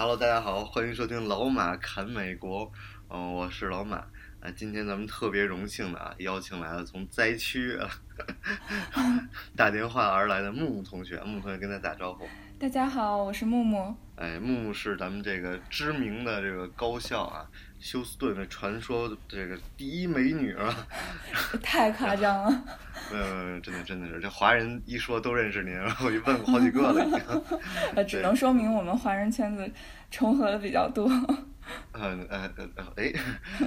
Hello，大家好，欢迎收听老马侃美国，嗯、我是老马。啊，今天咱们特别荣幸的啊，邀请来了从灾区啊 打电话而来的木木同学，木木同学跟他打招呼。大家好，我是木木。哎，木木是咱们这个知名的这个高校啊，休斯顿的传说这个第一美女啊，太夸张了。呃，真的真的是，这华人一说都认识您，然后我就问过好几个了已经。呃，只能说明我们华人圈子重合的比较多。嗯呃呃呃，哎，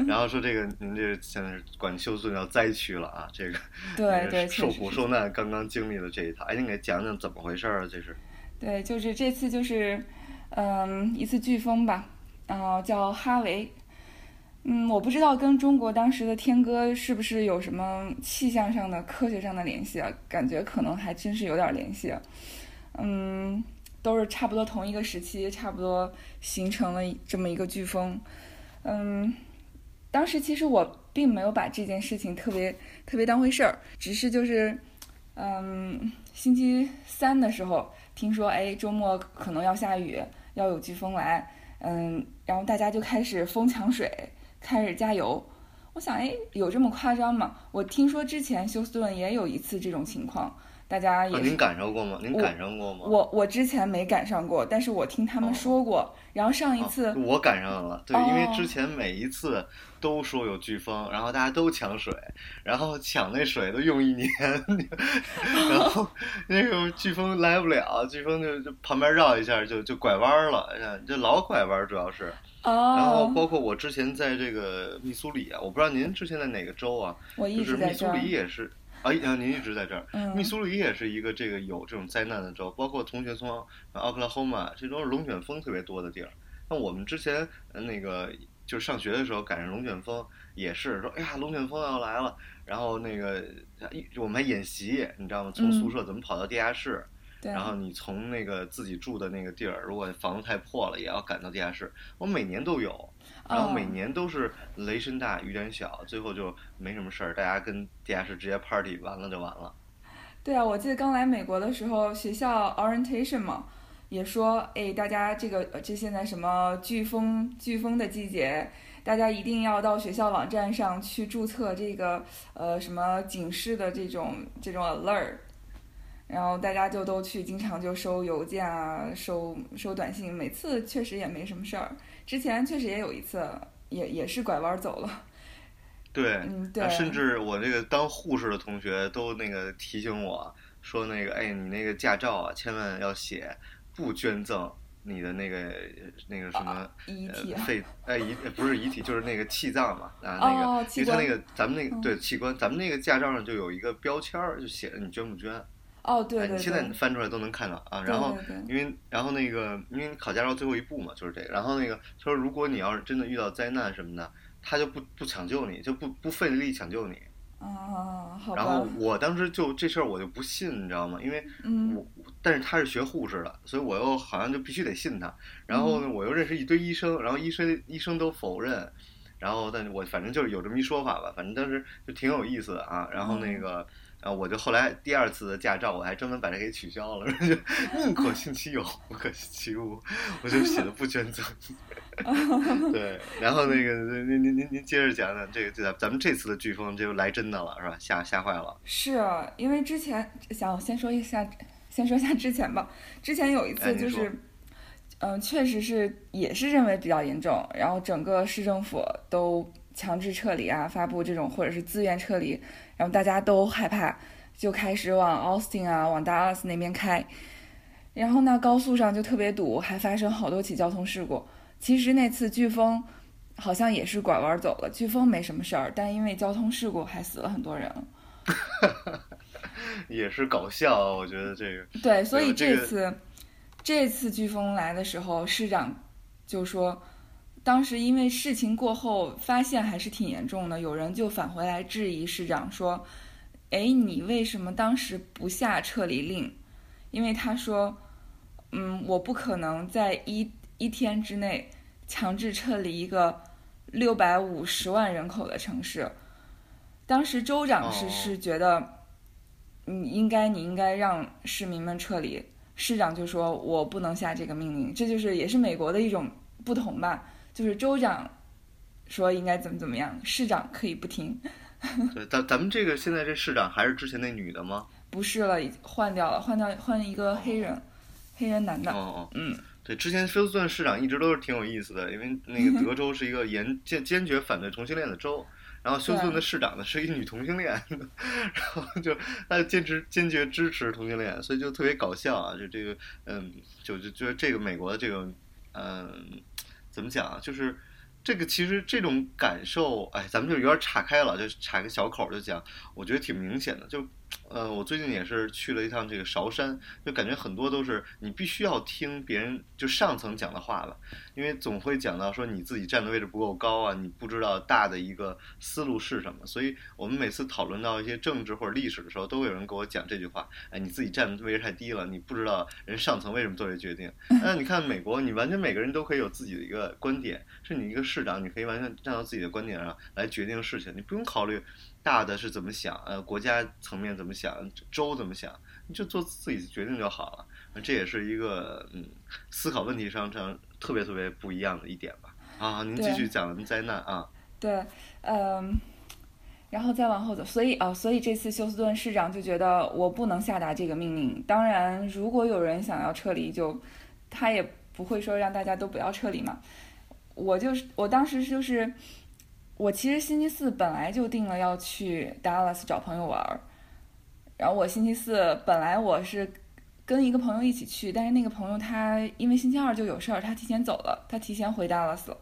然后说这个您这现在是管休斯顿叫灾区了啊，这个对对，受苦受难刚刚经历了这一套，哎，您给讲讲怎么回事儿啊？这是对，就是这次就是，嗯，一次飓风吧，然后叫哈维。嗯，我不知道跟中国当时的天歌是不是有什么气象上的、科学上的联系啊？感觉可能还真是有点联系。嗯，都是差不多同一个时期，差不多形成了这么一个飓风。嗯，当时其实我并没有把这件事情特别特别当回事儿，只是就是，嗯，星期三的时候听说，哎，周末可能要下雨，要有飓风来，嗯，然后大家就开始疯抢水，开始加油。我想，哎，有这么夸张吗？我听说之前休斯顿也有一次这种情况，大家也您感受过吗？您我赶上过吗？我我之前没赶上过，但是我听他们说过。然后上一次，哦我赶上了，对，因为哦之前每一次都说有飓风，然后大家都抢水，然后抢那水都用一年，然后 那个飓风来不了，飓风就就旁边绕一下就就拐弯了，哎这老拐弯主要是。然后哦，包括我之前在这个密苏里啊，我不知道您之前在哪个州啊？我一就是密苏。里也是。啊，啊您一直在这儿。嗯密苏里也是一个这个有这种灾难的州，包括同学从奥克拉荷马，这都是龙卷风特别多的地儿。那我们之前呃那个就是上学的时候赶上龙卷风，也是说，哎呀，龙卷风要来了，然后那个一我们还演习，你知道吗？从嗯宿舍怎么跑到地下室，对，然后你从那个自己住的那个地儿，如果房子太破了，也要赶到地下室。我每年都有，然后每哦年都是雷声大雨点小，最后就没什么事儿，大家跟地下室直接 party 完了就完了。对啊，我记得刚来美国的时候，学校 orientation 嘛，也说，哎，大家这个呃这现在什么飓风飓风的季节，大家一定要到学校网站上去注册这个呃什么警示的这种这种 alert，然后大家就都去，经常就收邮件啊，收收短信，每次确实也没什么事儿。之前确实也有一次，也也是拐弯走了，对，嗯，对啊，甚至我这个当护士的同学都那个提醒我说，那个哎，你那个驾照啊，千万要写不捐赠你的那个那个什么。遗体啊，呃肺哎遗呃不是遗体就是那个气脏嘛啊那个，哦因为他那个咱们那个嗯对器官，咱们那个驾照上就有一个标签儿，就写着你捐不捐。哦，对哎，对你现在对，翻出来都能看到啊。然后因为然后那个因为考驾照最后一步嘛，就是这个。然后那个他说，如果你要是真的遇到灾难什么的，他就不不抢救你，就不不费力抢救你。啊，好然后，我当时就这事儿我就不信，你知道吗？因为嗯我但是他是学护士的，所以我又好像就必须得信他。然后嗯呢，我又认识一堆医生，然后医生医生都否认。然后，但是我反正就是有这么一说法吧，反正当时就挺有意思的啊。然后那嗯个，然后我就后来第二次的驾照，我还专门把它给取消了，就宁可信其有，不可信其无，我就写的不捐赠。对，然后那个您您您您接着讲讲这个，这咱咱们这次的飓风就来真的了，是吧？吓吓坏了。是啊因为之前想先说一下，先说一下之前吧。之前有一哎次就是，嗯、确实是也是认为比较严重，然后整个市政府都强制撤离啊，发布这种或者是自愿撤离，然后大家都害怕，就开始往 Austin 啊，往 Dallas 那边开。然后呢，高速上就特别堵，还发生好多起交通事故。其实那次飓风好像也是拐弯走了，飓风没什么事儿，但因为交通事故还死了很多人。也是搞笑啊，我觉得这个。对，所以这次、这次飓风来的时候，市长就说，当时因为事情过后发现还是挺严重的，有人就返回来质疑市长说：“哎，你为什么当时不下撤离令？”因为他说：“嗯，我不可能在一一天之内强制撤离一个六百五十万人口的城市。”当时州长是是觉得，你应该你应该让市民们撤离，市长就说我不能下这个命令，这就是也是美国的一种不同吧，就是州长说应该怎么怎么样，市长可以不听。对，咱咱们这个现在这市长还是之前那女的吗？不是了，已换掉了，换掉换一个黑人，黑人男的。哦哦，嗯，对，之前休斯顿市长一直都是挺有意思的，因为那个德州是一个严坚坚决反对同性恋的州。然后休斯顿的市长呢是一女同性恋，然后就他就坚持坚决支持同性恋，所以就特别搞笑啊！就这个嗯，就就就这个美国的这个嗯，怎么讲啊？就是这个其实这种感受，哎，咱们就有点岔开了，就岔个小口就讲，我觉得挺明显的，就。呃，我最近也是去了一趟这个韶山，就感觉很多都是你必须要听别人就上层讲的话了，因为总会讲到说你自己站的位置不够高啊，你不知道大的一个思路是什么，所以我们每次讨论到一些政治或者历史的时候，都会有人给我讲这句话，哎，你自己站的位置太低了，你不知道人上层为什么做这决定。那你看美国，你完全每个人都可以有自己的一个观点，是你一个市长，你可以完全站到自己的观点上来决定事情，你不用考虑。大的是怎么想？呃，国家层面怎么想？州怎么想？你就做自己的决定就好了。这也是一个嗯，思考问题上上特别特别不一样的一点吧。啊，您继续讲灾难啊。对，嗯，然后再往后走。所以啊，所以这次休斯顿市长就觉得我不能下达这个命令。当然，如果有人想要撤离，就他也不会说让大家都不要撤离嘛。我就是我当时就是。我其实星期四本来就定了要去 Dallas 找朋友玩儿，然后我星期四本来我是跟一个朋友一起去，但是那个朋友他因为星期二就有事儿，他提前走了，他提前回 Dallas 了。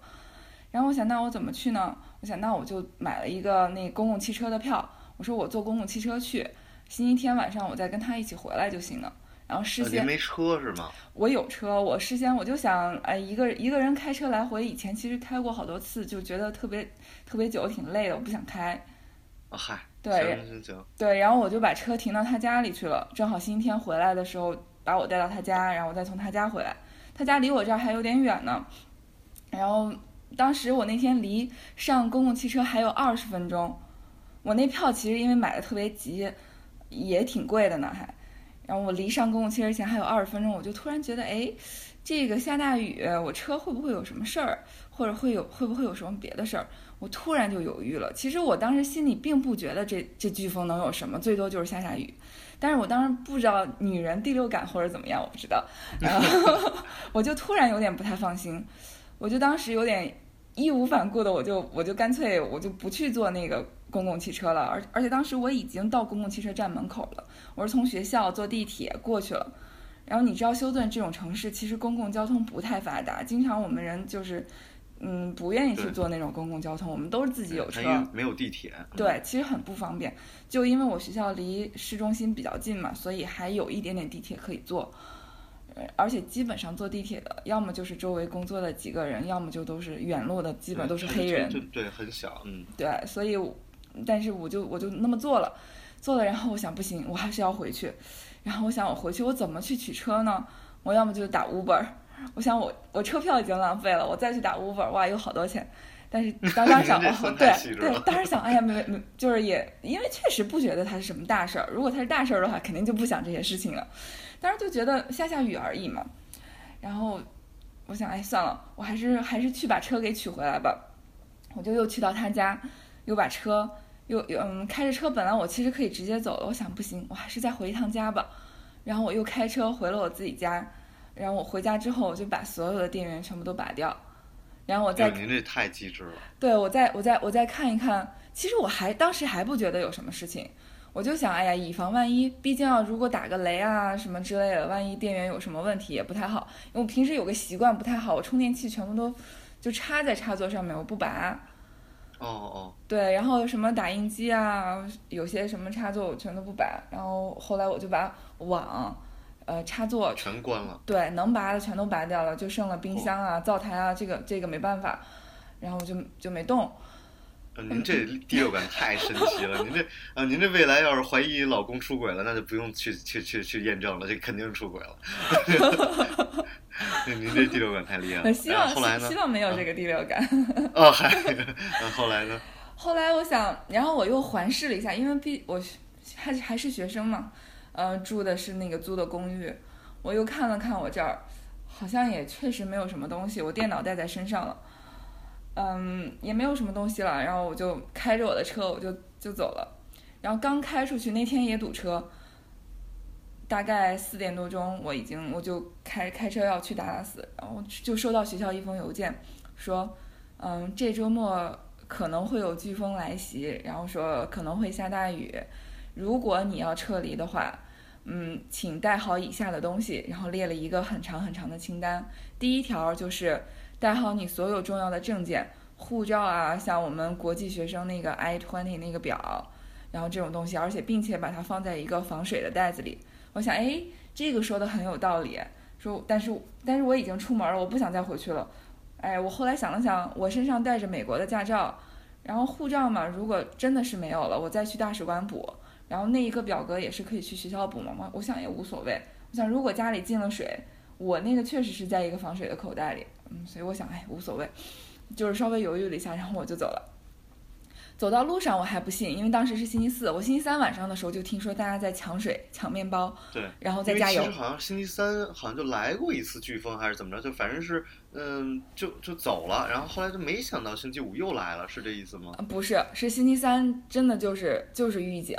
然后我想，那我怎么去呢？我想，那我就买了一个那公共汽车的票，我说我坐公共汽车去，星期天晚上我再跟他一起回来就行了。然后事先没车是吗？我有车，我事先我就想，哎，一个一个人开车来回，以前其实开过好多次，就觉得特别特别久，挺累的，我不想开。啊嗨，对，对，然后我就把车停到他家里去了，正好星期天回来的时候把我带到他家，然后我再从他家回来。他家离我这儿还有点远呢，然后当时我那天离上公共汽车还有二十分钟，我那票其实因为买的特别急，也挺贵的呢，还。然后我离上公共汽车前还有二十分钟，我就突然觉得，哎，这个下大雨，我车会不会有什么事儿，或者会有会不会有什么别的事儿？我突然就犹豫了。其实我当时心里并不觉得这这飓风能有什么，最多就是下下雨。但是我当时不知道女人第六感或者怎么样，我不知道，然后 我就突然有点不太放心，我就当时有点义无反顾的，我就我就干脆我就不去坐那个。公共汽车了，而而且当时我已经到公共汽车站门口了，我是从学校坐地铁过去了。然后你知道休顿这种城市其实公共交通不太发达，经常我们人就是，嗯，不愿意去坐那种公共交通，我们都是自己有车，没有地铁。对，其实很不方便。就因为我学校离市中心比较近嘛，所以还有一点点地铁可以坐。而且基本上坐地铁的，要么就是周围工作的几个人，要么就都是远路的，基本都是黑人。对，很小，嗯。对，所以。但是我就我就那么做了，做了，然后我想不行，我还是要回去。然后我想我回去我怎么去取车呢？我要么就打 Uber，我想我我车票已经浪费了，我再去打 Uber，哇，有好多钱。但是 当时想，对对，当时想，哎呀，没没，就是也因为确实不觉得它是什么大事儿。如果它是大事儿的话，肯定就不想这些事情了。当时就觉得下下雨而已嘛。然后我想，哎，算了，我还是还是去把车给取回来吧。我就又去到他家，又把车。又又嗯，开着车，本来我其实可以直接走了，我想不行，我还是再回一趟家吧。然后我又开车回了我自己家，然后我回家之后，我就把所有的电源全部都拔掉，然后我再您这太机智了。对，我再我再我再看一看，其实我还当时还不觉得有什么事情，我就想，哎呀，以防万一，毕竟要如果打个雷啊什么之类的，万一电源有什么问题也不太好。因为我平时有个习惯不太好，我充电器全部都就插在插座上面，我不拔。哦哦，对，然后什么打印机啊，有些什么插座我全都不拔，然后后来我就把网，呃插座全关了。对，能拔的全都拔掉了，就剩了冰箱啊、灶台啊，这个这个没办法，然后我就就没动。呃您这第六感太神奇了，您这啊，您这未来要是怀疑老公出轨了，那就不用去去去去验证了，这肯定是出轨了。您 您这第六感太厉害了。希望然后后来呢希？望没有这个第六感。哦，还，啊后来呢？后来我想，然后我又环视了一下，因为毕我还还是学生嘛，呃，住的是那个租的公寓，我又看了看我这儿，好像也确实没有什么东西，我电脑带在身上了，嗯，也没有什么东西了，然后我就开着我的车，我就就走了，然后刚开出去那天也堵车，大概四点多钟，我已经我就开开车要去达拉斯，然后就收到学校一封邮件，说，嗯，这周末可能会有飓风来袭，然后说可能会下大雨，如果你要撤离的话，嗯，请带好以下的东西，然后列了一个很长很长的清单。第一条就是带好你所有重要的证件，护照啊，像我们国际学生那个 i twenty 那个表，然后这种东西，而且并且把它放在一个防水的袋子里。我想，哎，这个说的很有道理。说，但是但是我已经出门了，我不想再回去了。哎，我后来想了想，我身上带着美国的驾照，然后护照嘛，如果真的是没有了，我再去大使馆补。然后那一个表格也是可以去学校补嘛，我我想也无所谓。我想如果家里进了水，我那个确实是在一个防水的口袋里，嗯，所以我想，哎，无所谓，就是稍微犹豫了一下，然后我就走了。走到路上我还不信，因为当时是星期四，我星期三晚上的时候就听说大家在抢水、抢面包，对，然后再加油其实。好像星期三好像就来过一次飓风还是怎么着，就反正是嗯就就走了，然后后来就没想到星期五又来了，是这意思吗？呃不是，是星期三真的就是就是预警，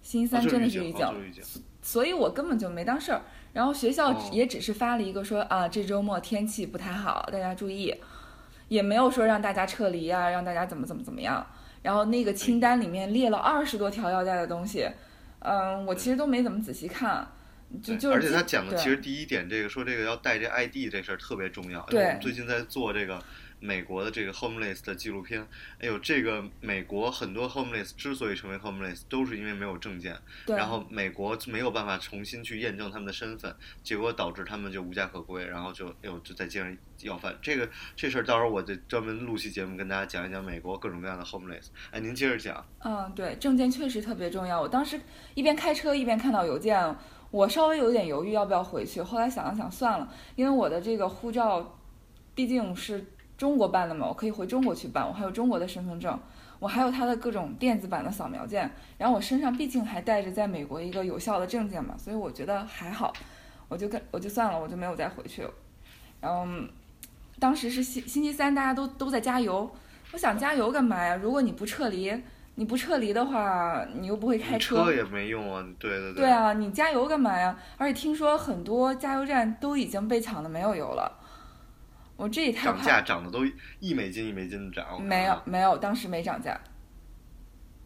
星期三真的哦是预警，哦就是预警所以我根本就没当事儿。然后学校哦也只是发了一个说、啊，这周末天气不太好，大家注意，也没有说让大家撤离啊，让大家怎么怎么怎么样。然后那个清单里面列了二十多条要带的东西，嗯，我其实都没怎么仔细看，就就是而且他讲的其实第一点，这个说这个要带这 ID 这事儿特别重要。对因为我们最近在做这个美国的这个 homeless 的纪录片，哎呦，这个美国很多 homeless 之所以成为 homeless，都是因为没有证件，然后美国没有办法重新去验证他们的身份，结果导致他们就无家可归，然后就哎呦就在街上要饭。这个这事儿到时候我就专门录期节目跟大家讲一讲美国各种各样的 homeless。哎，您接着讲。嗯，对，证件确实特别重要。我当时一边开车一边看到邮件，我稍微有点犹豫要不要回去。后来想了想，算了，因为我的这个护照毕竟是中国办的嘛，我可以回中国去办，我还有中国的身份证，我还有他的各种电子版的扫描件，然后我身上毕竟还带着在美国一个有效的证件嘛，所以我觉得还好，我就跟我就算了，我就没有再回去了。然后当时是星星期三，大家都都在加油，我想加油干嘛呀？如果你不撤离，你不撤离的话，你又不会开车也没用啊，对对对对啊，你加油干嘛呀？而且听说很多加油站都已经被抢的没有油了，我这也太涨怕价涨的都一美金一美金的涨。没有没有，当时没涨价。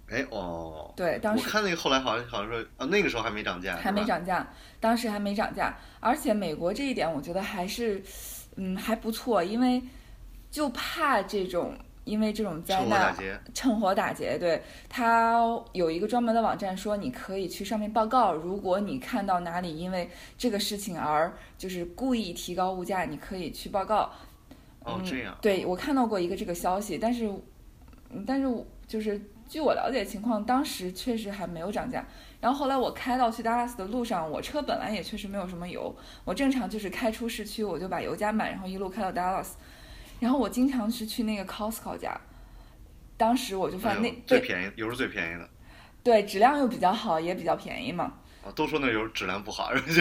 哎哦，对，当时我看那个后来好像好像说啊，那个时候还没涨价，还没。涨价，当时还没涨价，而且美国这一点我觉得还是，嗯，还不错，因为就怕这种因为这种灾难，趁火打劫，对，它有一个专门的网站说你可以去上面报告，如果你看到哪里因为这个事情而就是故意提高物价，你可以去报告。哦这样，对我看到过一个这个消息，但是，嗯但是就是据我了解情况，当时确实还没有涨价。然后后来我开到去达拉斯的路上，我车本来也确实没有什么油，我正常就是开出市区我就把油加满，然后一路开到达拉斯。然后我经常是去那个 Costco 家，当时我就发现那对最便宜，油是最便宜的对质量又比较好，也比较便宜嘛。啊，都说那油质量不好，然后就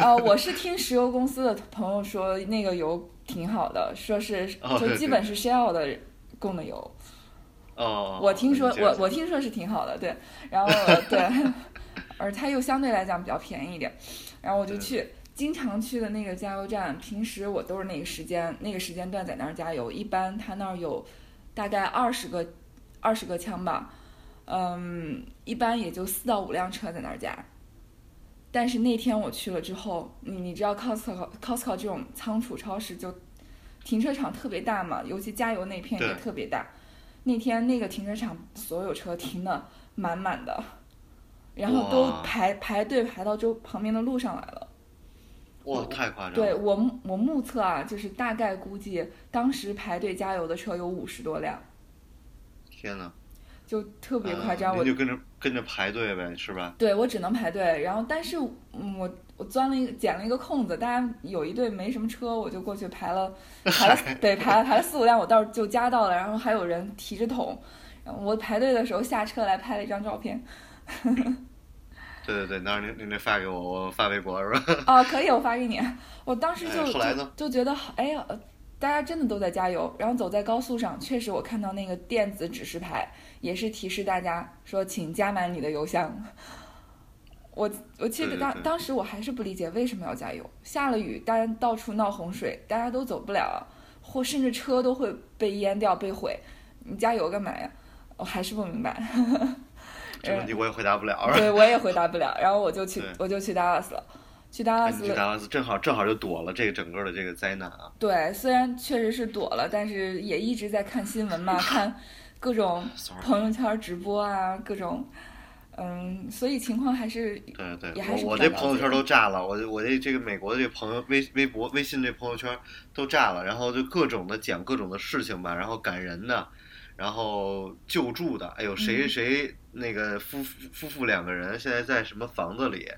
呃，我是听石油公司的朋友说那个油挺好的，说是就基本是 Shell 的供的油。哦，我听说我我听说是挺好的，对，然后呃对，而它又相对来讲比较便宜一点，然后我就去经常去的那个加油站，平时我都是那个时间那个时间段在那儿加油，一般他那儿有大概二十个二十个枪吧，嗯，一般也就四到五辆车在那儿加。但是那天我去了之后，你你知道 Costco Costco 这种仓储超市就停车场特别大嘛，尤其加油那片也特别大。那天那个停车场所有车停的满满的，然后都排排队排到周旁边的路上来了。哇，太夸张了！对我目我目测啊，就是大概估计当时排队加油的车有五十多辆，天呐，就特别夸嗯张。我您就跟着跟着排队呗，是吧？对我只能排队，然后但是嗯我我钻了一个捡了一个空子，大家有一队没什么车，我就过去排了 排了对排了排了四五辆，我倒是就加到了，然后还有人提着桶，然后我排队的时候下车来拍了一张照片。对对对，到时候您您得发给我，我发微博是吧？哦，可以，我发给你。我当时就、就就觉得好，哎呀，呃大家真的都在加油。然后走在高速上，确实我看到那个电子指示牌也是提示大家说，请加满你的油箱。我我记得当当时我还是不理解为什么要加油。下了雨，大家到处闹洪水，大家都走不了，或甚至车都会被淹掉、被毁，你加油干嘛呀？我还是不明白。这问题我也回答不了。对，我也回答不了。然后我就去我就去达拉斯了，去达拉斯哎你去达拉斯正好正好就躲了这个整个的这个灾难啊！对，虽然确实是躲了，但是也一直在看新闻嘛，看各种朋友圈直播啊，各种，嗯，所以情况还是对对，也还是我我这朋友圈都炸了，我我这这个美国的这朋友微微博、微信这朋友圈都炸了，然后就各种的讲各种的事情吧，然后感人的，然后救助的，哎呦谁嗯谁那个夫夫夫妇两个人现在在什么房子里，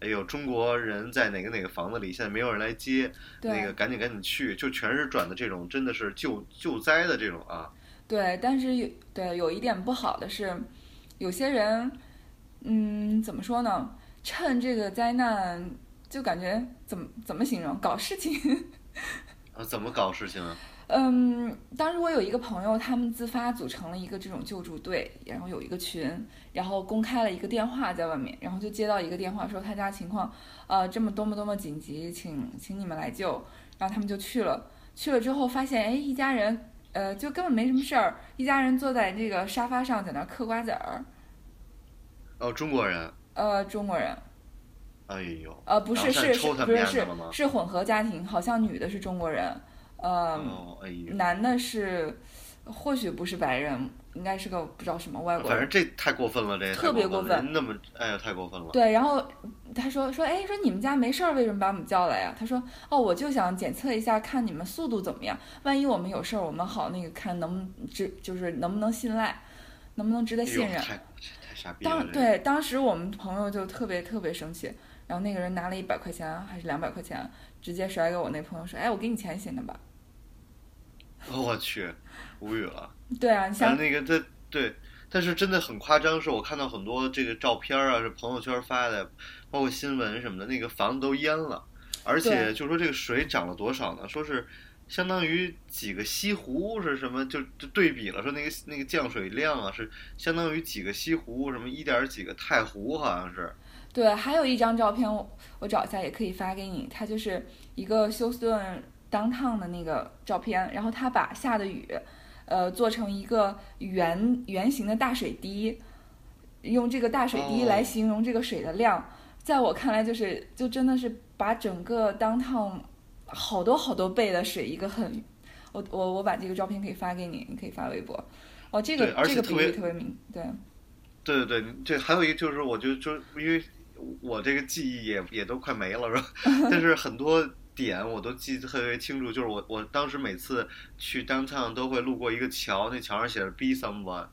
哎呦中国人在哪个哪个房子里，现在没有人来接，那个赶紧赶紧去，就全是转的这种真的是救救灾的这种啊，对，但是有对有一点不好的是，有些人，嗯，怎么说呢？趁这个灾难，就感觉怎么怎么形容？搞事情。啊怎么搞事情啊？嗯，当时我有一个朋友，他们自发组成了一个这种救助队，然后有一个群，然后公开了一个电话在外面，然后就接到一个电话说他家情况，呃，这么多么多么紧急，请请你们来救，然后他们就去了，去了之后发现，哎，一家人，呃，就根本没什么事儿，一家人坐在这个沙发上在那儿嗑瓜子儿，哦，中国人，呃，中国人，哎呦，呃，不是是不是是？是混合家庭，好像女的是中国人，呃，哦，哎。男的是，或许不是白人，应该是个不知道什么外国人。反正这太过分了，这特别过过分那么哎呀，太过分了。对，然后他说说，哎，说你们家没事儿，为什么把我们叫来呀？他说，哦，我就想检测一下，看你们速度怎么样，万一我们有事儿，我们好那个看能值，就是能不能信赖，能不能值得信任。太太傻逼了。这个，当对当时我们朋友就特别特别生气，然后那个人拿了一百块钱还是两百块钱，直接甩给我那朋友说，哎，我给你钱行了吧？我去，无语了。对啊，你想那个他对，但是真的很夸张，是我看到很多这个照片啊，是朋友圈发的，包括新闻什么的，那个房子都淹了，而且就说这个水涨了多少呢？说是。相当于几个西湖是什么？就就对比了，说那个那个降水量啊，是相当于几个西湖，什么一点儿几个太湖，好像是。对，还有一张照片我我找一下也可以发给你，它就是一个休斯顿 downtown 的那个照片，然后他把下的雨，呃，做成一个圆圆形的大水滴，用这个大水滴哦来形容这个水的量，在我看来就是就真的是把整个 downtown 好多好多倍的水一个很，我我我把这个照片可以发给你，你可以发微博。哦，这个而且这个比特别喻特别明，对。对对对，这还有一个就是，我就就因为我这个记忆也也都快没了，是吧？但是很多点我都记得特别清楚，就是我我当时每次去 downtown 都会路过一个桥，那桥上写着 “be someone”，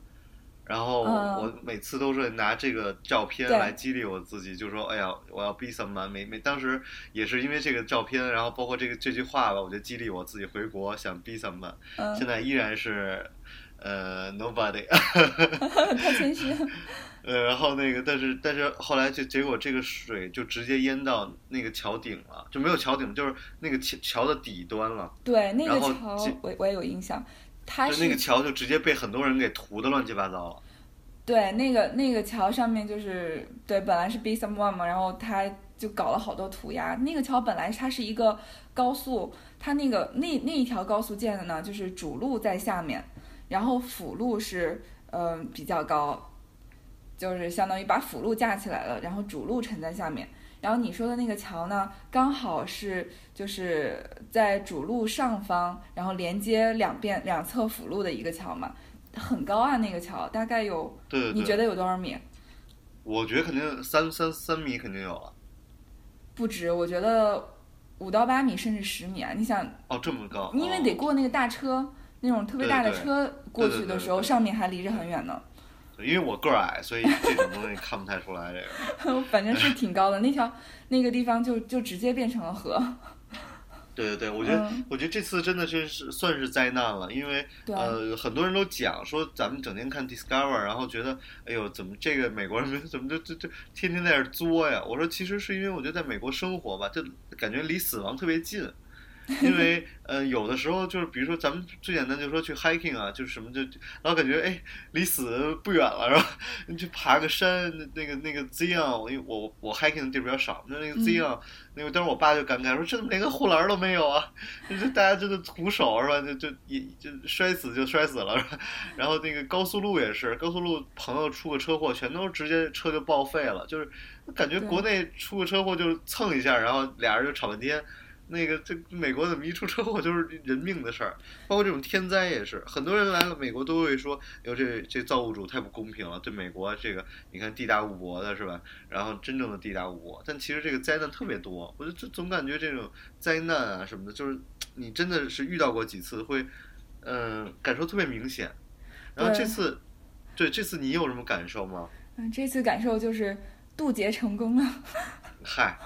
然后嗯我每次都是拿这个照片来激励我自己，就说：“哎呀，我要 be someone。每”每当时也是因为这个照片，然后包括这个这句话吧，我就激励我自己回国想 be someone。嗯，现在依然是呃 nobody。太谦虚。呃，然后那个，但是但是后来就结果这个水就直接淹到那个桥顶了，就没有桥顶，就是那个桥桥的底端了，对，那个桥我我也有印象，它就是那个桥就直接被很多人给涂的乱七八糟了。对那个那个桥上面就是对，本来是 Be Someone 嘛，然后他就搞了好多涂鸦。那个桥本来它是一个高速，它那个那那一条高速建的呢，就是主路在下面，然后辅路是嗯、呃比较高，就是相当于把辅路架起来了，然后主路沉在下面。然后你说的那个桥呢，刚好是就是在主路上方，然后连接两边两侧辅路的一个桥嘛，很高啊，那个桥大概有，对对对，你觉得有多少米？我觉得肯定三三三米肯定有了。不止，我觉得五到八米甚至十米啊！你想，哦，这么高，因为得过那个大车，那种特别大的车过去的时候，上面还离着很远呢。因为我个儿矮，所以这种东西看不太出来。这个，反正是挺高的，那条那个地方就就直接变成了河。对对对，我觉得，嗯我觉得这次真的是是算是灾难了，因为呃，很多人都讲说咱们整天看 Discover，然后觉得，哎呦，怎么这个美国人 怎么就就就天天在这儿作呀？我说其实是因为我觉得在美国生活吧，就感觉离死亡特别近。因为呃，有的时候就是，比如说咱们最简单就说去 hiking 啊，就是什么就，然后感觉哎，离死不远了，是吧？你去爬个山，那那个那个 Zion，因为我我 hiking 的地儿比较少，那那个 Zion，、那个当时我爸就感慨说，这怎么连个护栏都没有啊？这 大家真的徒手是吧？就就一就摔死就摔死了？然后那个高速路也是，高速路朋友出个车祸，全都直接车就报废了，就是感觉国内出个车祸就是蹭一下，然后俩人就吵半天。那个这美国怎么一出车祸就是 人命的事儿，包括这种天灾也是，很多人来了美国都会说，哟这这造物主太不公平了，对美国这个你看地大物博的是吧？然后真正的地大物博，但其实这个灾难特别多，我就就总感觉这种灾难啊什么的，就是你真的是遇到过几次会，嗯、感受特别明显。然后这次，对这次你有什么感受吗？嗯，这次感受就是渡劫成功了。嗨，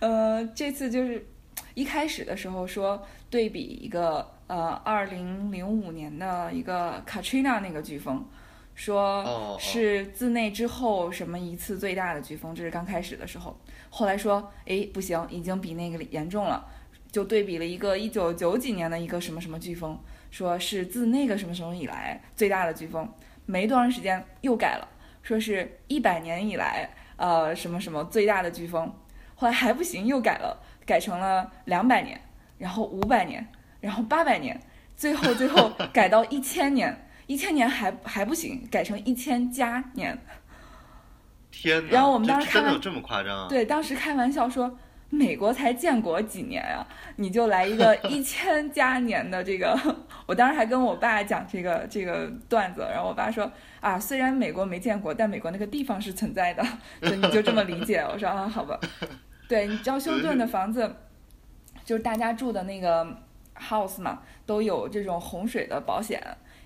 呃，这次就是一开始的时候说对比一个呃二零零五年的一个 Katrina 那个飓风，说是自那之后什么一次最大的飓风，这是刚开始的时候。后来说，哎，不行，已经比那个严重了，就对比了一个一九九几年的一个什么什么飓风，说是自那个什么什么以来最大的飓风，没多长时间又改了，说是一百年以来呃什么什么最大的飓风，后来还不行，又改了，改成了两百年，然后五百年，然后八百年，最后最后 改到一千年，一千年还还不行，改成一千加年。天哪！然后我们当时看完真的有这么夸张啊？对，当时开玩笑说，美国才建国几年呀、你就来一个 一千加年的这个。我当时还跟我爸讲这个这个段子，然后我爸说啊，虽然美国没建国，但美国那个地方是存在的，所以你就这么理解。我说啊，好吧。对，你知道休斯顿的房子，就是大家住的那个 house 嘛，都有这种洪水的保险，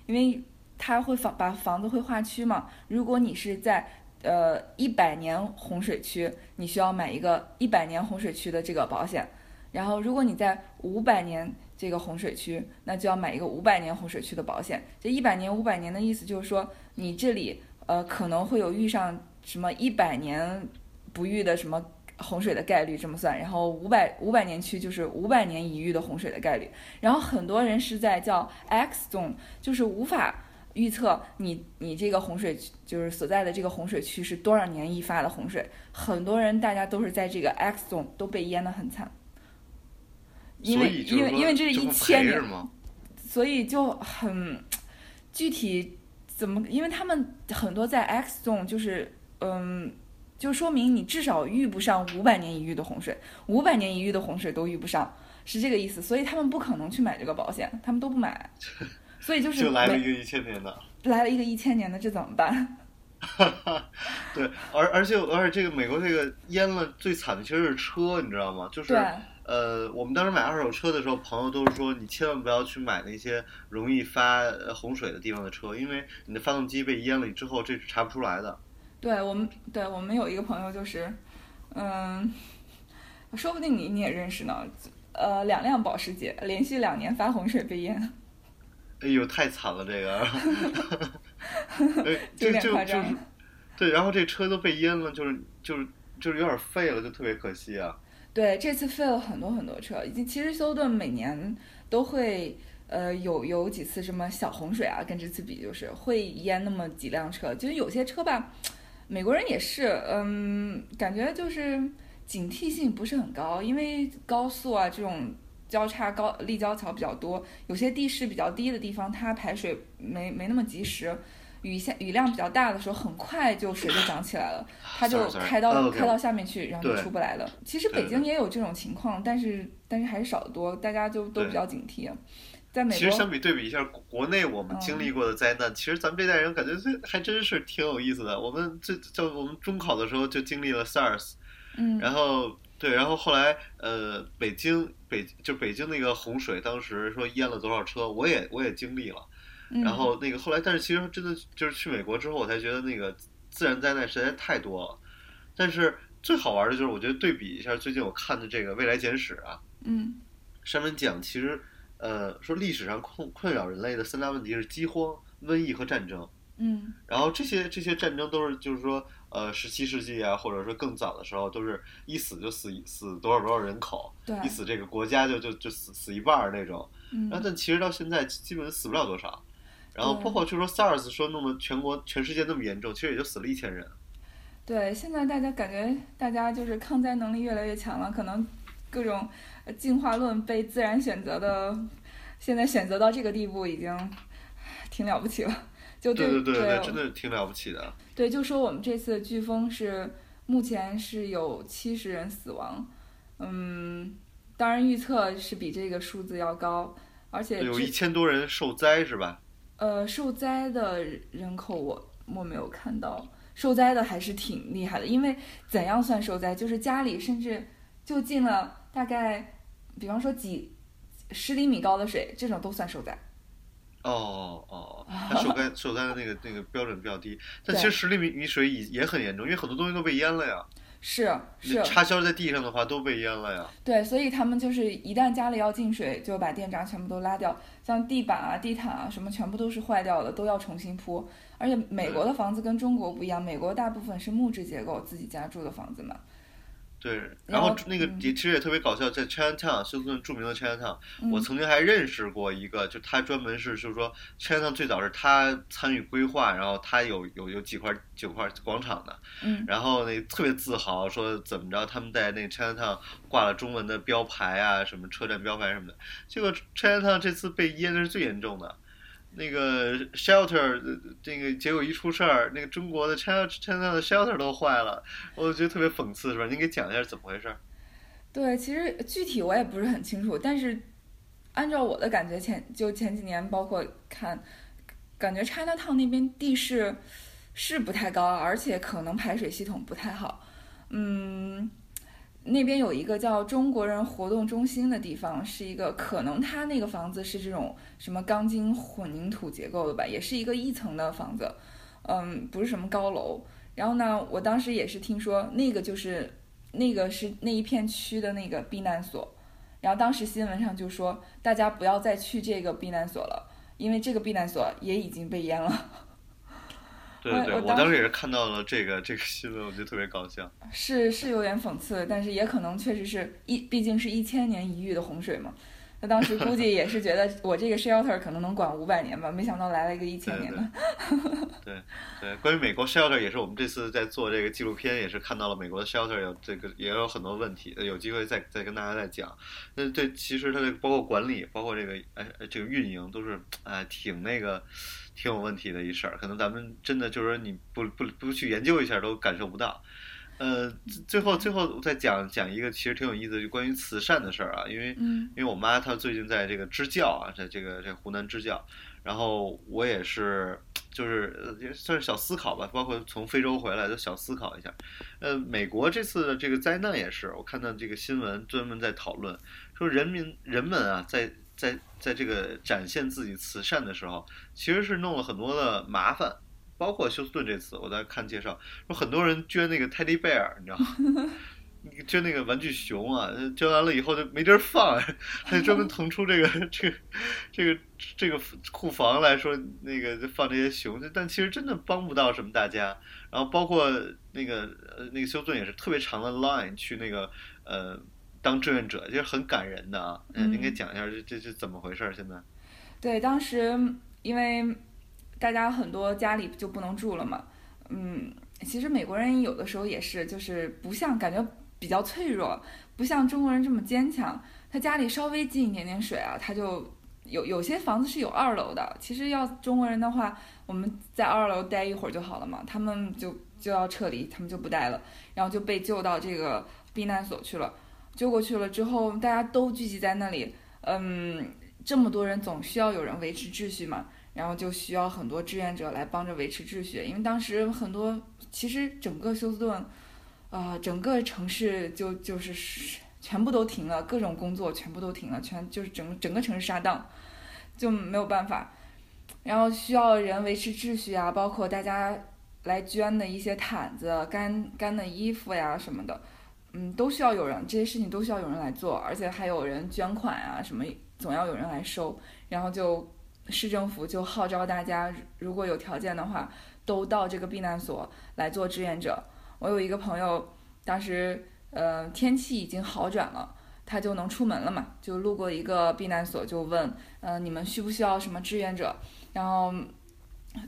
因为它会房把房子会划区嘛。如果你是在呃一百年洪水区，你需要买一个一百年洪水区的这个保险。然后，如果你在五百年这个洪水区，那就要买一个五百年洪水区的保险。这一百年、五百年的意思就是说，你这里呃可能会有遇上什么一百年不遇的什么洪水的概率这么算，然后五百五百年区就是五百年一遇的洪水的概率。然后很多人是在叫 X zone，就是无法预测你你这个洪水区就是所在的这个洪水区是多少年一发的洪水。很多人大家都是在这个 X zone 都被淹得很惨，因为因为因为这是一千年？所以就很具体怎么，因为他们很多在 X zone 就是嗯。就说明你至少遇不上五百年一遇的洪水，五百年一遇的洪水都遇不上，是这个意思。所以他们不可能去买这个保险，他们都不买。所以就是就来了一个一千年的。来了一个一千年的，这怎么办？对，而而且而且这个美国这个淹了最惨的其实是车，你知道吗？就是呃，我们当时买二手车的时候，朋友都是说你千万不要去买那些容易发呃洪水的地方的车，因为你的发动机被淹了之后，这是查不出来的。对我们，对我们有一个朋友就是，嗯，说不定你你也认识呢。呃，两辆保时捷连续两年发洪水被淹，哎呦，太惨了这个，哎有就点就就是。对，然后这车都被淹了，就是就是就是有点废了，就特别可惜啊。对，这次废了很多很多车。已经其实休斯顿每年都会呃有有几次什么小洪水啊，跟这次比就是会淹那么几辆车。就是有些车吧，美国人也是，嗯，感觉就是警惕性不是很高，因为高速啊这种交叉高立交桥比较多，有些地势比较低的地方，它排水没没那么及时。雨下雨量比较大的时候，很快就水就涨起来了，它就.开到 Oh, 开到下面去，然后就出不来了。其实北京也有这种情况，但是但是还是少得多，大家就都比较警惕。在美国，其实相比对比一下国国内我们嗯经历过的灾难，其实咱们这代人感觉这还真是挺有意思的。我们这就我们中考的时候就经历了 SARS，嗯，然后对，然后后来呃，北京北就北京那个洪水，当时说淹了多少车，我也我也经历了。嗯然后那个后来，但是其实真的就是去美国之后，我才觉得那个自然灾难实在太多了。但是最好玩的就是，我觉得对比一下最近我看的这个《未来简史》啊，嗯上面讲其实呃说历史上困困扰人类的三大问题是饥荒、瘟疫和战争。嗯然后这些这些战争都是就是说呃十七世纪啊，或者说更早的时候，都是一死就死一死多少多少人口，对一死这个国家就就就死死一半儿那种。嗯然后但其实到现在基本死不了多少。然后包括就说 SARS 说弄得全国全世界那么严重，其实也就死了一千人。对，现在大家感觉大家就是抗灾能力越来越强了，可能各种呃进化论被自然选择的，现在选择到这个地步已经挺了不起了。就对对对对，真的挺了不起的。对，就说我们这次飓风是目前是有七十人死亡，嗯，当然预测是比这个数字要高，而且有一千多人受灾是吧？呃受灾的人口我我没有看到，受灾的还是挺厉害的，因为怎样算受灾？就是家里甚至就进了大概，比方说几十厘米高的水，这种都算受灾。哦哦，他受灾受灾的那个那个标准比较低，但其实十厘米米水也也很严重，因为很多东西都被淹了呀。是是，插销在地上的话都被淹了呀。对，所以他们就是一旦家里要进水，就把电闸全部都拉掉，像地板啊、地毯啊什么，全部都是坏掉的，都要重新铺。而且美国的房子跟中国不一样，美国大部分是木质结构，自己家住的房子嘛。对，然然后后那个嗯。也其实也特别搞笑，在 Chinatown 休斯顿著名的 Chinatown，、嗯。我曾经还认识过一个，就他专门是就是说 Chinatown 最早是他参与规划，然后他有有有几块九块广场的，嗯。然后那特别自豪说怎么着他们在那个 Chinatown 挂了中文的标牌啊，什么车站标牌什么的，结果 Chinatown 这次被淹的是最严重的。那个 shelter，呃这个结果一出事儿，那个中国的 China China 的 shelter 都坏了，我觉得特别讽刺，是吧？您给讲一下怎么回事？对，其实具体我也不是很清楚，但是按照我的感觉前，就前几年包括看，感觉 China Town 那边地势是不太高，而且可能排水系统不太好。嗯，那边有一个叫中国人活动中心的地方，是一个可能它那个房子是这种什么钢筋混凝土结构的吧，也是一个一层的房子，嗯，不是什么高楼。然后呢，我当时也是听说那个就是那个是那一片区的那个避难所，然后当时新闻上就说大家不要再去这个避难所了，因为这个避难所也已经被淹了。对对对，我当时也是看到了这个这个新闻，我觉得特别搞笑。是是有点讽刺，但是也可能确实是一，毕竟是一千年一遇的洪水嘛。他当时估计也是觉得 我这个 shelter 可能能管五百年吧，没想到来了一个一千年的。对对，关于美国 shelter 也是我们这次在做这个纪录片，也是看到了美国的 shelter 有这个也有很多问题，有机会再再跟大家再讲。那这，其实它的包括管理，包括这个哎哎这个运营，都是哎挺那个挺有问题的一事儿。可能咱们真的就是说你不不不去研究一下都感受不到。呃，最后最后再讲讲一个其实挺有意思的，就关于慈善的事儿啊，因为嗯因为我妈她最近在这个支教啊，在这个在湖南支教，然后我也是就是呃也算是小思考吧，包括从非洲回来都小思考一下。呃，美国这次的这个灾难也是，我看到这个新闻专门在讨论，说人民人们啊，在在在这个展现自己慈善的时候，其实是弄了很多的麻烦。包括休斯顿这次，我在看介绍，说很多人捐那个泰迪贝尔你知道吗？捐那个玩具熊啊，捐完了以后就没地儿放，还专门腾出这个这个这个这个库房来说，那个就放这些熊，但其实真的帮不到什么大家。然后包括那个呃那个休斯顿也是特别长的 line 去那个呃当志愿者，就是很感人的啊。嗯，您给讲一下这这是怎么回事？现在？对，当时因为大家很多家里就不能住了嘛，嗯，其实美国人有的时候也是，就是不像感觉比较脆弱，不像中国人这么坚强。他家里稍微进一点点水啊，他就有有些房子是有二楼的。其实要中国人的话，我们在二楼待一会儿就好了嘛，他们就就要撤离，他们就不待了，然后就被救到这个避难所去了。救过去了之后，大家都聚集在那里，嗯，这么多人总需要有人维持秩序嘛。然后就需要很多志愿者来帮着维持秩序，因为当时很多，其实整个休斯顿，呃，整个城市就就是全部都停了，各种工作全部都停了，全就是整整个城市沙荡，就没有办法。然后需要人维持秩序啊，包括大家来捐的一些毯子、干干的衣服呀什么的，嗯，都需要有人，这些事情都需要有人来做，而且还有人捐款啊什么，总要有人来收。然后就市政府就号召大家，如果有条件的话，都到这个避难所来做志愿者。我有一个朋友，当时呃天气已经好转了，他就能出门了嘛，就路过一个避难所，就问，呃，你们需不需要什么志愿者？然后，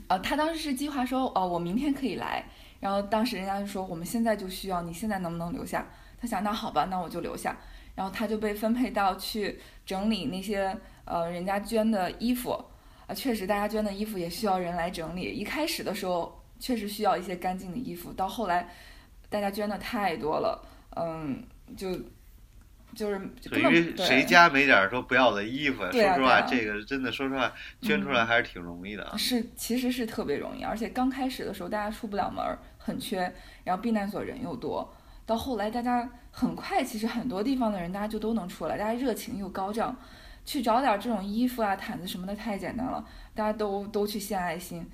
呃，他当时是计划说，哦，我明天可以来。然后当时人家就说，我们现在就需要，你现在能不能留下？他想，那好吧，那我就留下。然后他就被分配到去整理那些呃人家捐的衣服，啊，确实大家捐的衣服也需要人来整理。一开始的时候确实需要一些干净的衣服，到后来大家捐的太多了，嗯，就。就是因为谁家没点说不要的衣服呀？说实话，这个真的说实话，捐出来还是挺容易的啊。是，其实是特别容易，而且刚开始的时候大家出不了门，很缺，然后避难所人又多，到后来大家很快，其实很多地方的人大家就都能出来，大家热情又高涨，去找点这种衣服啊、毯子什么的太简单了，大家都都去献爱心，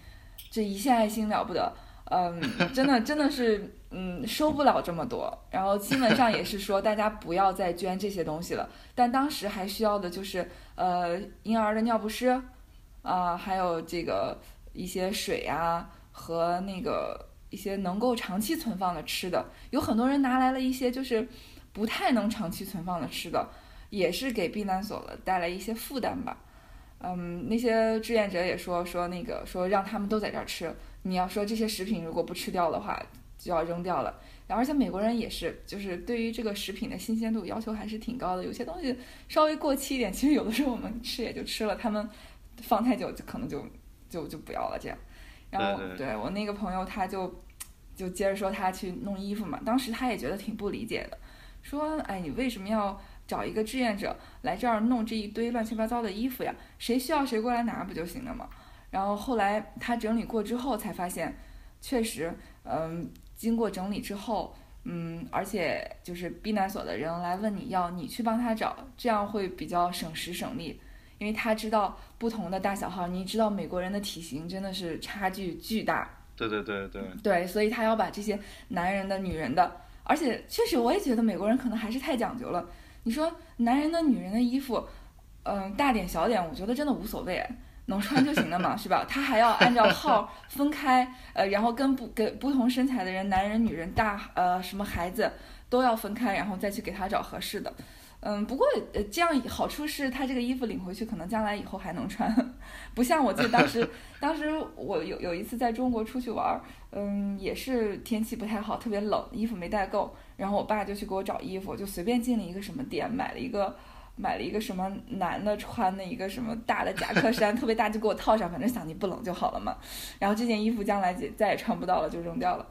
这一献爱心了不得。嗯，真的真的是，嗯，收不了这么多。然后新闻上也是说，大家不要再捐这些东西了。但当时还需要的就是，呃，婴儿的尿不湿，啊，还有这个一些水啊，和那个一些能够长期存放的吃的。有很多人拿来了一些就是不太能长期存放的吃的，也是给避难所了带来一些负担吧。嗯，那些志愿者也说说那个说让他们都在这儿吃。你要说这些食品如果不吃掉的话，就要扔掉了。然后而且美国人也是，就是对于这个食品的新鲜度要求还是挺高的。有些东西稍微过期一点，其实有的时候我们吃也就吃了，他们放太久就可能就就就不要了这样。然后对我那个朋友他就就接着说他去弄衣服嘛，当时他也觉得挺不理解的，说哎你为什么要找一个志愿者来这儿弄这一堆乱七八糟的衣服呀？谁需要谁过来拿不就行了嘛？然后后来他整理过之后才发现，确实，嗯，经过整理之后，嗯，而且就是避难所的人来问你要，你去帮他找，这样会比较省时省力，因为他知道不同的大小号，你知道美国人的体型真的是差距巨大。对对对对。对，所以他要把这些男人的、女人的，而且确实我也觉得美国人可能还是太讲究了。你说男人的、女人的衣服，嗯，大点小点，我觉得真的无所谓。能穿就行了嘛，是吧？他还要按照号分开，呃，然后跟不跟不同身材的人，男人、女人、大呃什么孩子都要分开，然后再去给他找合适的。嗯，不过呃这样好处是他这个衣服领回去，可能将来以后还能穿，不像我记得当时，当时我有有一次在中国出去玩，嗯，也是天气不太好，特别冷，衣服没带够，然后我爸就去给我找衣服，就随便进了一个什么店，买了一个。买了一个什么男的穿的一个什么大的夹克衫，特别大，就给我套上，反正想你不冷就好了嘛。然后这件衣服将来再再也穿不到了，就扔掉了。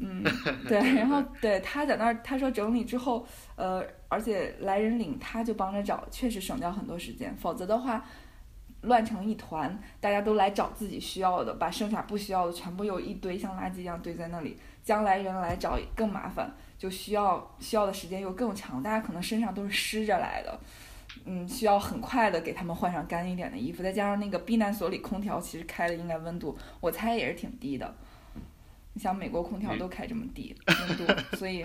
嗯，对。然后对他在那儿，他说整理之后，呃，而且来人领他就帮着找，确实省掉很多时间。否则的话，乱成一团，大家都来找自己需要的，把剩下不需要的全部又一堆像垃圾一样堆在那里，将来人来找更麻烦，就需要需要的时间又更长，大家可能身上都是湿着来的。嗯，需要很快的给他们换上干一点的衣服，再加上那个避难所里空调其实开的应该温度，我猜也是挺低的。你想美国空调都开这么低温度，所以，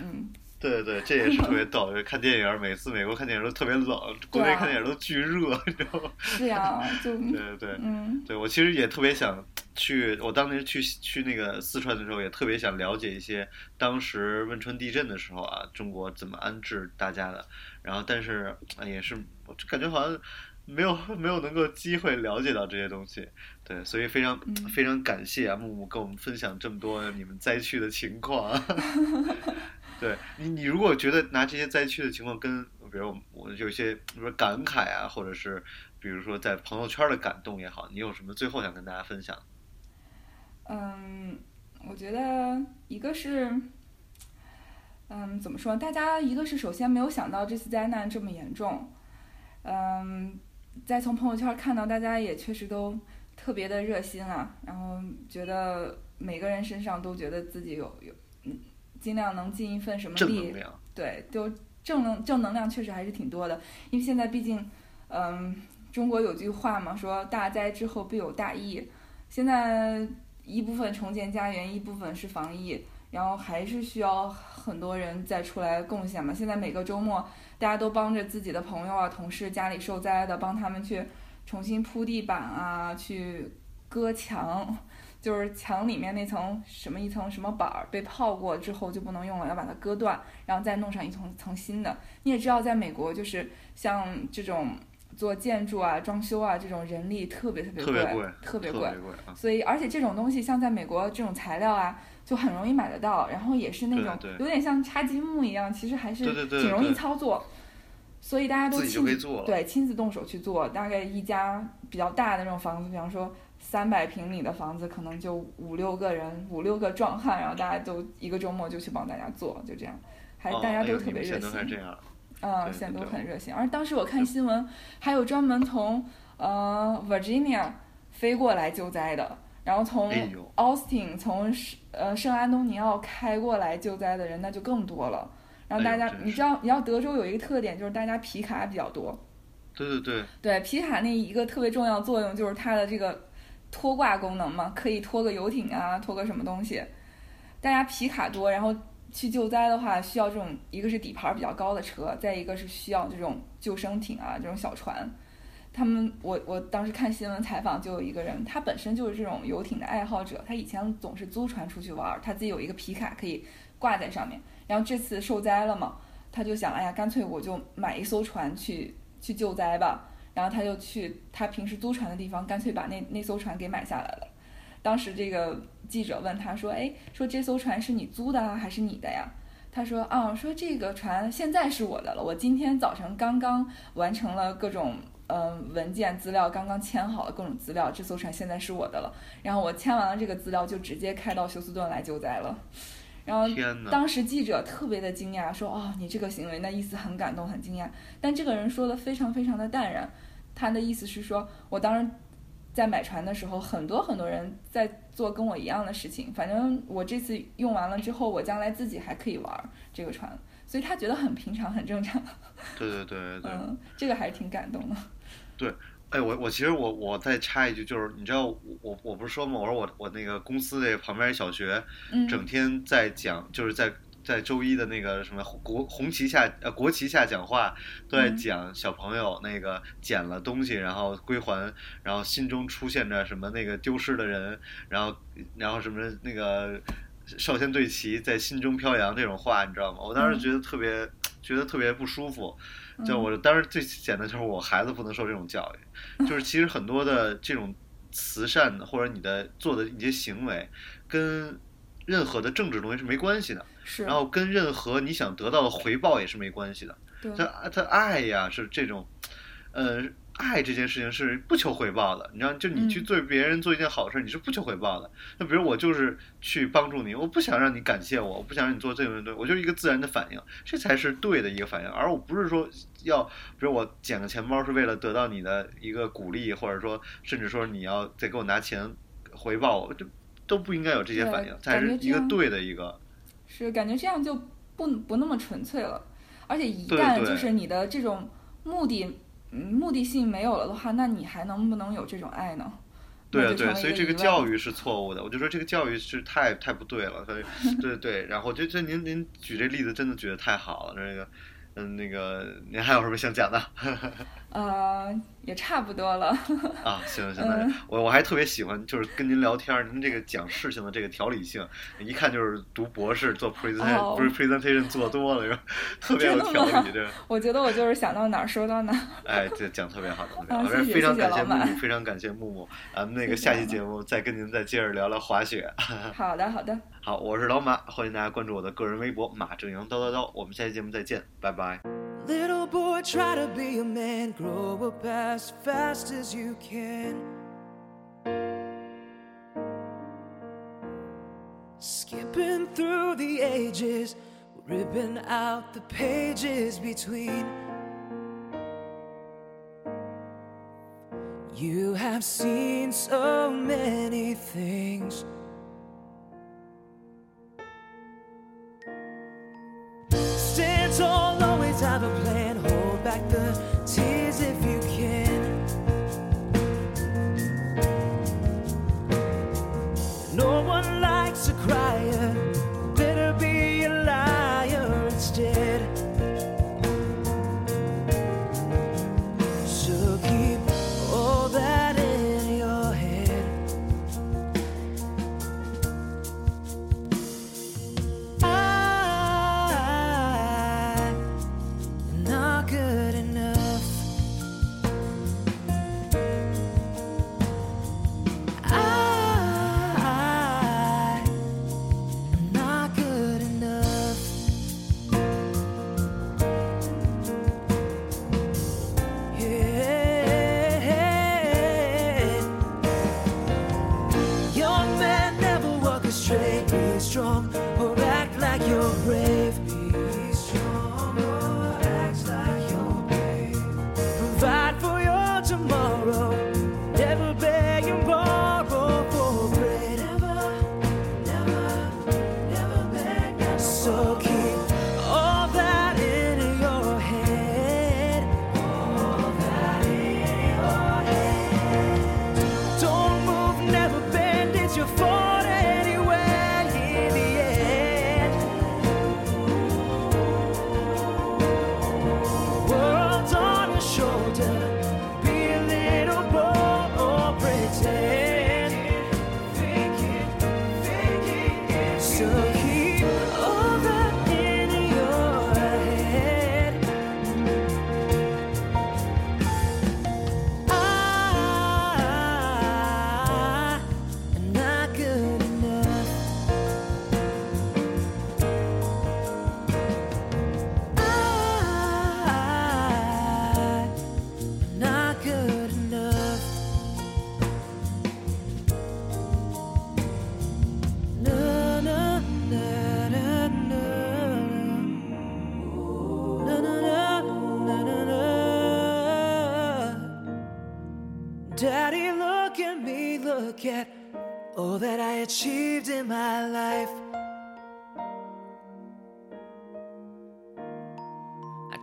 嗯。对对对，这也是特别逗。就看电影，每次美国看电影都特别冷，国内看电影都巨热，你知道吗？是呀，就对对对，嗯，对我其实也特别想去。我当年去去那个四川的时候，也特别想了解一些当时汶川地震的时候啊，中国怎么安置大家的。然后，但是也是，我就感觉好像没有 没有能够机会了解到这些东西。对，所以非常非常感谢啊，木木跟我们分享这么多你们灾区的情况。对你，你如果觉得拿这些灾区的情况跟，比如我有些比如说感慨啊，或者是比如说在朋友圈的感动也好，你有什么最后想跟大家分享？嗯，我觉得一个是，嗯，怎么说？大家一个是首先没有想到这次灾难这么严重，嗯，再从朋友圈看到大家也确实都特别的热心啊，然后觉得每个人身上都觉得自己有有嗯。尽量能尽一份什么力对，就正能正能量确实还是挺多的，因为现在毕竟，嗯，中国有句话嘛，说大灾之后必有大疫，现在一部分重建家园，一部分是防疫，然后还是需要很多人再出来贡献嘛。现在每个周末，大家都帮着自己的朋友啊、同事家里受灾的，帮他们去重新铺地板啊，去割墙。就是墙里面那层什么一层什么板儿被泡过之后就不能用了，要把它割断，然后再弄上一层层新的。你也知道，在美国就是像这种做建筑啊、装修啊这种人力特别特别特别贵，特别贵。别贵啊！所以，而且这种东西像在美国这种材料啊，就很容易买得到，然后也是那种有点像插积木一样，其实还是挺容易对操作。所以大家都亲对亲自动手去做。大概一家比较大的那种房子，比方说三百平米的房子，可能就五六个人，五六个壮汉，然后大家都一个周末就去帮大家做，就这样，还哦大家都特别热心。这样，嗯，对现在都很热心。而当时我看新闻，还有专门从呃 Virginia 飞过来救灾的，然后从 Austin 从圣呃圣安东尼奥开过来救灾的人，那就更多了。然后大家，你知道，你知道德州有一个特点，就是大家皮卡比较多。对对对，对，皮卡那一个特别重要作用就是它的这个拖挂功能嘛，可以拖个游艇啊，拖个什么东西。大家皮卡多，然后去救灾的话，需要这种一个是底盘比较高的车，再一个是需要这种救生艇啊，这种小船。他们，我我当时看新闻采访，就有一个人，他本身就是这种游艇的爱好者，他以前总是租船出去玩，他自己有一个皮卡可以挂在上面。然后这次受灾了嘛，他就想，哎呀，干脆我就买一艘船去去救灾吧。然后他就去他平时租船的地方，干脆把那那艘船给买下来了。当时这个记者问他说：“哎，说这艘船是你租的啊，还是你的呀？”他说：“啊，说这个船现在是我的了，我今天早晨刚刚完成了各种嗯、呃文件资料，刚刚签好了各种资料，这艘船现在是我的了。然后我签完了这个资料，就直接开到休斯顿来救灾了。然后！当时记者特别的惊讶，说：“哦，你这个行为，那意思很感动，很惊讶。”但这个人说的非常非常的淡然，他的意思是说，我当时在买船的时候，很多很多人在做跟我一样的事情。反正我这次用完了之后，我将来自己还可以玩这个船，所以他觉得很平常，很正常。对对对对，嗯，这个还是挺感动的。对哎，我我其实我我再插一句，就是你知道我我我不是说吗？我说我我那个公司那旁边小学，嗯，整天在讲，就是在在周一的那个什么国红旗下呃国旗下讲话，都在嗯讲小朋友那个捡了东西，然后归还，然后心中出现着什么那个丢失的人，然后然后什么那个少先队旗在心中飘扬这种话，你知道吗？我当时嗯觉得特别、觉得特别不舒服。就嗯我当时最简单就是我孩子不能受这种教育，就是其实很多的这种慈善或者你的做的一些行为，跟任何的政治东西是没关系的，是，然后跟任何你想得到的回报也是没关系的。对，他他爱呀是这种，呃，爱这件事情是不求回报的。你知道，就你去嗯对别人做一件好事，你是不求回报的。那比如我就是去帮助你，我不想让你感谢我，我不想让你做这个对，我就是一个自然的反应，这才是对的一个反应。而我不是说要，比如我捡个钱包是为了得到你的一个鼓励，或者说甚至说你要再给我拿钱回报我，这都不应该有这些反应，才是一个对的一个。是感觉这样就不不那么纯粹了，而且一旦就是你的这种目的，嗯，目的性没有了的话，那你还能不能有这种爱呢？对啊，对，所以这个教育是错误的。我就说这个教育是太太不对了。所以，对对。然后，就就您您举这例子真的举得太好了。这个，嗯，那个您还有什么想讲的 呃，也差不多了。啊？行行，那嗯我我还特别喜欢就是跟您聊天儿，您这个讲事情的这个条理性，一看就是读博士做 presentation、哦不是 presentation 做多了，是吧？特别有条理，这。我觉得我就是想到哪儿说到哪儿。哎，这讲特别好，特别好，啊谢谢非常感谢木木，非常感谢木木。咱们那个下期节目再跟您再接着聊聊滑雪。好的，好的，好，我是老马，欢迎大家关注我的个人微博马正阳叨叨叨。我们下期节目再见，拜拜。Little boy, try to be a man, grow up as fast as you can. Skipping through the ages, ripping out the pages between. You have seen so many things.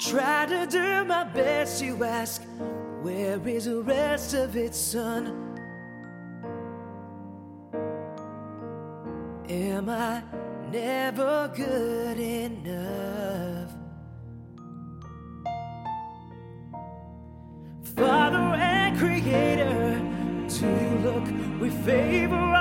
Try to do my best, you ask. Where is the rest of it, son? Am I never good enough? Father and Creator, do you look with favor?